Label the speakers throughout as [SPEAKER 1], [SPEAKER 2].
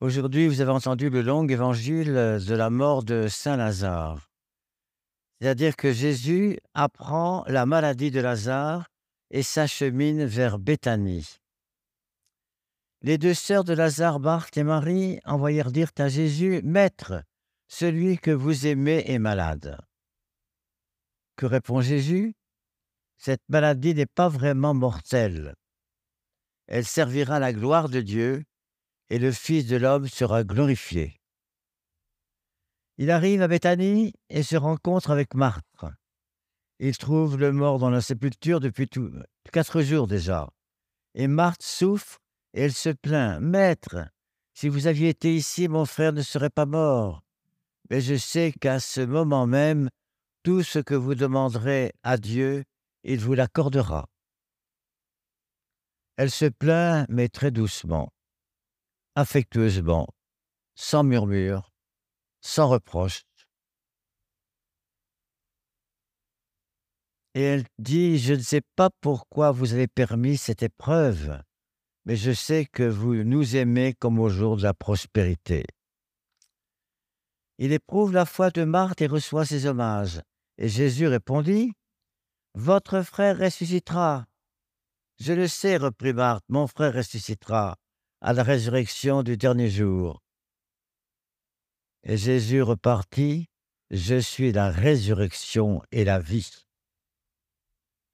[SPEAKER 1] Aujourd'hui, vous avez entendu le long évangile de la mort de Saint Lazare. C'est-à-dire que Jésus apprend la maladie de Lazare et s'achemine vers Béthanie. Les deux sœurs de Lazare, Marthe et Marie, envoyèrent dire à Jésus, Maître, celui que vous aimez est malade. Que répond Jésus Cette maladie n'est pas vraiment mortelle. Elle servira la gloire de Dieu et le Fils de l'homme sera glorifié. Il arrive à Béthanie et se rencontre avec Marthe. Il trouve le mort dans la sépulture depuis quatre jours déjà. Et Marthe souffre et elle se plaint. Maître, si vous aviez été ici, mon frère ne serait pas mort. Mais je sais qu'à ce moment même, tout ce que vous demanderez à Dieu, il vous l'accordera. Elle se plaint, mais très doucement affectueusement, sans murmure, sans reproche. Et elle dit, je ne sais pas pourquoi vous avez permis cette épreuve, mais je sais que vous nous aimez comme au jour de la prospérité. Il éprouve la foi de Marthe et reçoit ses hommages. Et Jésus répondit, Votre frère ressuscitera. Je le sais, reprit Marthe, mon frère ressuscitera à la résurrection du dernier jour. Et Jésus repartit, Je suis la résurrection et la vie.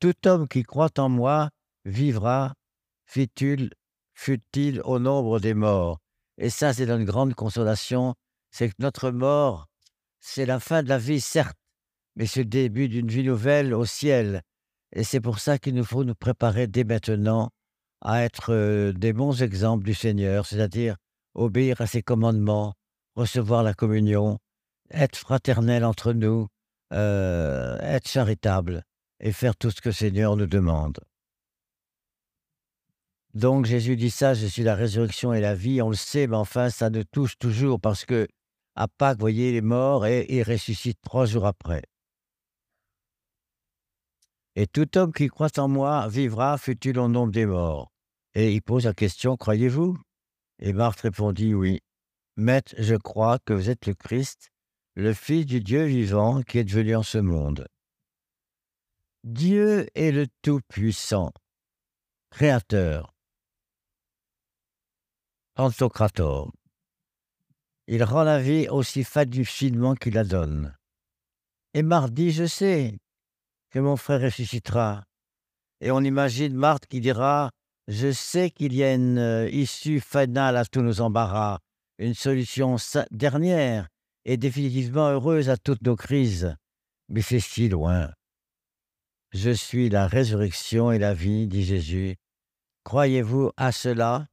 [SPEAKER 1] Tout homme qui croit en moi vivra, fut-il fut-il au nombre des morts. Et ça, c'est une grande consolation, c'est que notre mort, c'est la fin de la vie, certes, mais c'est le début d'une vie nouvelle au ciel. Et c'est pour ça qu'il nous faut nous préparer dès maintenant à être des bons exemples du Seigneur, c'est-à-dire obéir à ses commandements, recevoir la communion, être fraternel entre nous, être charitable et faire tout ce que le Seigneur nous demande. Donc Jésus dit ça, je suis la résurrection et la vie, on le sait, mais enfin ça nous touche toujours parce que à Pâques, vous voyez, il est mort et il ressuscite trois jours après. Et tout homme qui croit en moi vivra, fut-il au nombre des morts. Et il pose la question, croyez-vous? Et Marthe répondit, oui. Maître, je crois que vous êtes le Christ, le Fils du Dieu vivant qui est venu en ce monde. Dieu est le Tout-Puissant, Créateur, Pantocrator. Il rend la vie aussi finement qu'il la donne. Et Marthe dit, je sais, mon frère ressuscitera. Et on imagine Marthe qui dira, je sais qu'il y a une euh, issue finale à tous nos embarras, une solution dernière et définitivement heureuse à toutes nos crises. Mais c'est si loin. Je suis la résurrection et la vie, dit Jésus. Croyez-vous à cela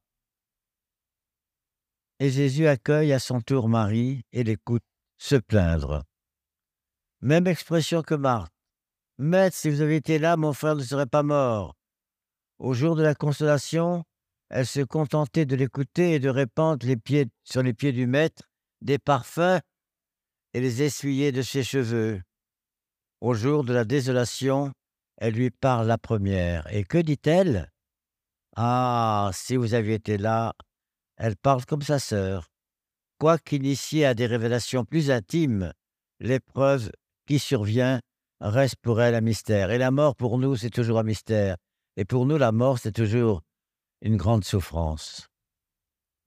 [SPEAKER 1] Et Jésus accueille à son tour Marie et l'écoute se plaindre. Même expression que Marthe. Maître, si vous aviez été là, mon frère ne serait pas mort. Au jour de la consolation, elle se contentait de l'écouter et de répandre les pieds, sur les pieds du maître des parfums et les essuyer de ses cheveux. Au jour de la désolation, elle lui parle la première. Et que dit-elle? Ah, si vous aviez été là, elle parle comme sa sœur. Quoiqu'initiée à des révélations plus intimes, l'épreuve qui survient reste pour elle un mystère. Et la mort, pour nous, c'est toujours un mystère. Et pour nous, la mort, c'est toujours une grande souffrance.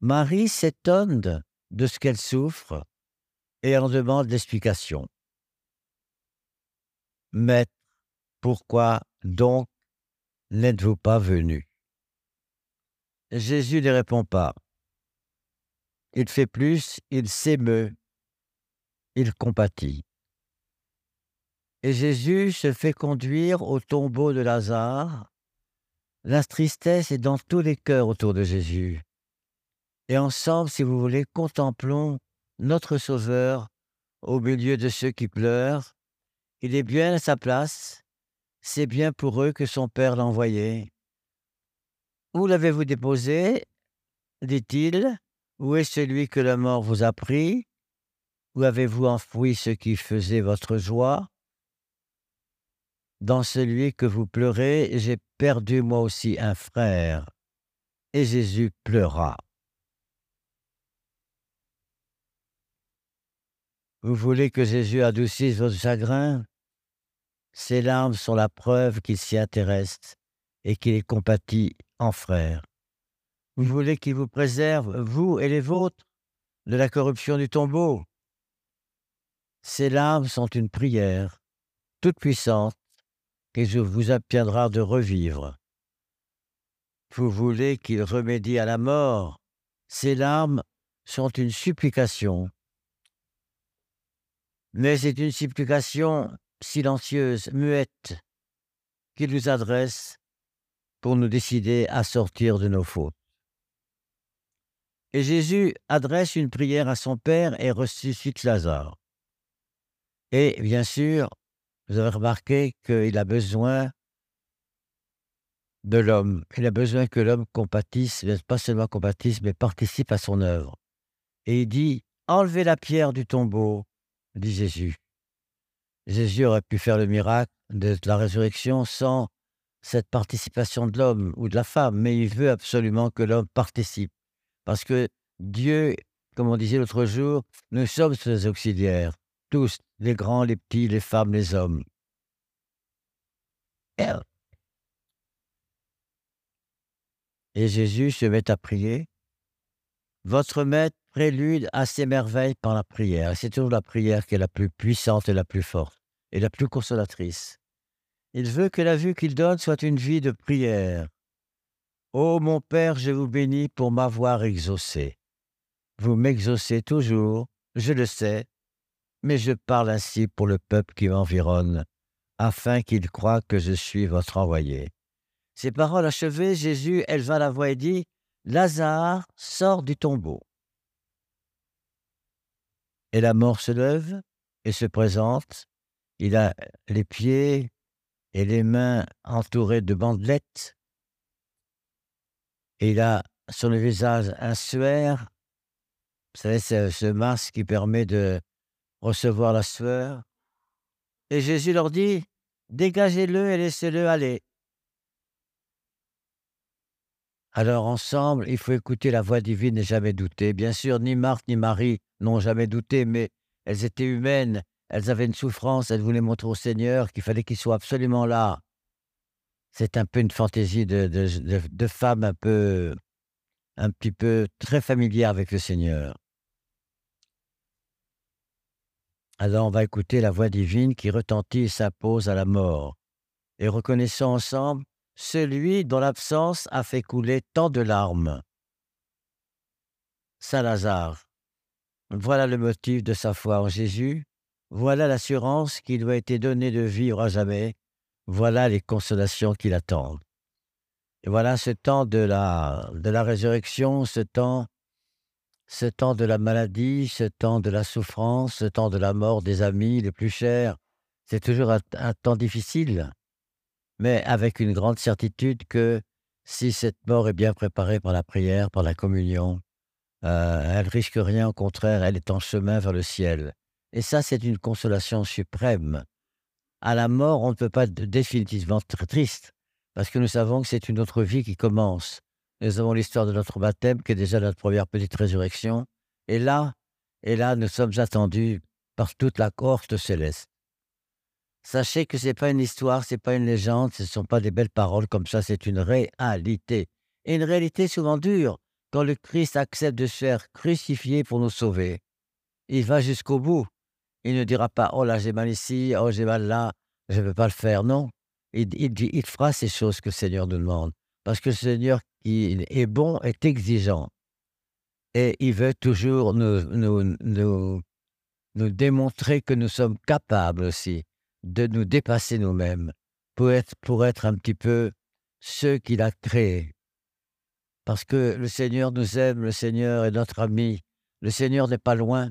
[SPEAKER 1] Marie s'étonne de ce qu'elle souffre et en demande l'explication. Maître, pourquoi donc n'êtes-vous pas venu? Jésus ne répond pas. Il fait plus, il s'émeut, il compatit. Et Jésus se fait conduire au tombeau de Lazare. La tristesse est dans tous les cœurs autour de Jésus. Et ensemble, si vous voulez, contemplons notre Sauveur au milieu de ceux qui pleurent. Il est bien à sa place. C'est bien pour eux que son Père l'a envoyé. Où l'avez-vous déposé? dit-il. Où est celui que la mort vous a pris? Où avez-vous enfoui ce qui faisait votre joie? Dans celui que vous pleurez, j'ai perdu moi aussi un frère. Et Jésus pleura. Vous voulez que Jésus adoucisse votre chagrin? Ses larmes sont la preuve qu'il s'y intéresse et qu'il est compatit en frère. Vous voulez qu'il vous préserve, vous et les vôtres, de la corruption du tombeau? Ces larmes sont une prière toute puissante qui vous obtiendra de revivre. Vous voulez qu'il remédie à la mort? Ces larmes sont une supplication. Mais c'est une supplication silencieuse, muette, qu'il nous adresse pour nous décider à sortir de nos fautes. Et Jésus adresse une prière à son Père et ressuscite Lazare. Et bien sûr, vous avez remarqué qu'il a besoin de l'homme. Il a besoin que l'homme compatisse, pas seulement compatisse, mais participe à son œuvre. Et il dit, enlevez la pierre du tombeau, dit Jésus. Jésus aurait pu faire le miracle de la résurrection sans cette participation de l'homme ou de la femme, mais il veut absolument que l'homme participe. Parce que Dieu, comme on disait l'autre jour, nous sommes ses auxiliaires, les grands, les petits, les femmes, les hommes. Et Jésus se met à prier. Votre maître prélude à ses merveilles par la prière. C'est toujours la prière qui est la plus puissante et la plus forte et la plus consolatrice. Il veut que la vue qu'il donne soit une vie de prière. Ô mon Père, je vous bénis pour m'avoir exaucé. Vous m'exaucez toujours, je le sais, mais je parle ainsi pour le peuple qui m'environne, afin qu'il croie que je suis votre envoyé. Ces paroles achevées, Jésus éleva la voix et dit, Lazare, sort du tombeau. Et la mort se lève et se présente. Il a les pieds et les mains entourées de bandelettes. Et il a sur le visage un suaire. Vous savez, ce masque qui permet de recevoir la sueur. Et Jésus leur dit, dégagez-le et laissez-le aller. Alors ensemble, il faut écouter la voix divine et jamais douter. Bien sûr, ni Marthe ni Marie n'ont jamais douté, mais elles étaient humaines, elles avaient une souffrance, elles voulaient montrer au Seigneur qu'il fallait qu'il soit absolument là. C'est un peu une fantaisie de, de, de, femme un peu, un petit peu très familière avec le Seigneur. Alors on va écouter la voix divine qui retentit et s'impose à la mort. Et reconnaissons ensemble celui dont l'absence a fait couler tant de larmes. Saint Lazare, voilà le motif de sa foi en Jésus, voilà l'assurance qui lui a été donnée de vivre à jamais, voilà les consolations qui l'attendent. Et voilà ce temps de la, de la résurrection, ce temps, ce temps de la maladie, ce temps de la souffrance, ce temps de la mort des amis les plus chers. C'est toujours un temps difficile mais avec une grande certitude que si cette mort est bien préparée par la prière, par la communion, euh, elle risque rien, au contraire, elle est en chemin vers le ciel. Et ça, c'est une consolation suprême. À la mort, on ne peut pas être définitivement très triste, parce que nous savons que c'est une autre vie qui commence. Nous avons l'histoire de notre baptême, qui est déjà notre première petite résurrection. Et là, et là, nous sommes attendus par toute la cohorte céleste. Sachez que ce n'est pas une histoire, ce n'est pas une légende, ce ne sont pas des belles paroles comme ça, c'est une réalité. Et une réalité souvent dure quand le Christ accepte de se faire crucifier pour nous sauver. Il va jusqu'au bout. Il ne dira pas Oh là, j'ai mal ici, oh j'ai mal là, je ne veux pas le faire. Non. Il, il fera ces choses que le Seigneur nous demande. Parce que le Seigneur qui est bon est exigeant. Et il veut toujours nous, nous, nous, nous démontrer que nous sommes capables aussi de nous dépasser nous-mêmes pour être, pour être un petit peu ceux qu'il a créés. Parce que le Seigneur nous aime, le Seigneur est notre ami, le Seigneur n'est pas loin.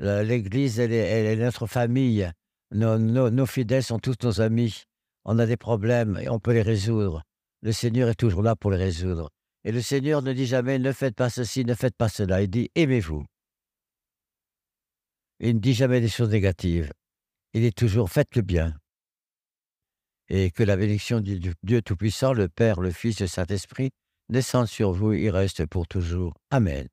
[SPEAKER 1] L'Église, elle, est, notre famille. Nos, nos, fidèles sont tous nos amis. On a des problèmes et on peut les résoudre. Le Seigneur est toujours là pour les résoudre. Et le Seigneur ne dit jamais ne faites pas ceci, ne faites pas cela. Il dit aimez-vous. Il ne dit jamais des choses négatives il est toujours faites le bien. Et que la bénédiction du Dieu Tout-Puissant, le Père, le Fils le Saint-Esprit, descende sur vous et reste pour toujours. Amen.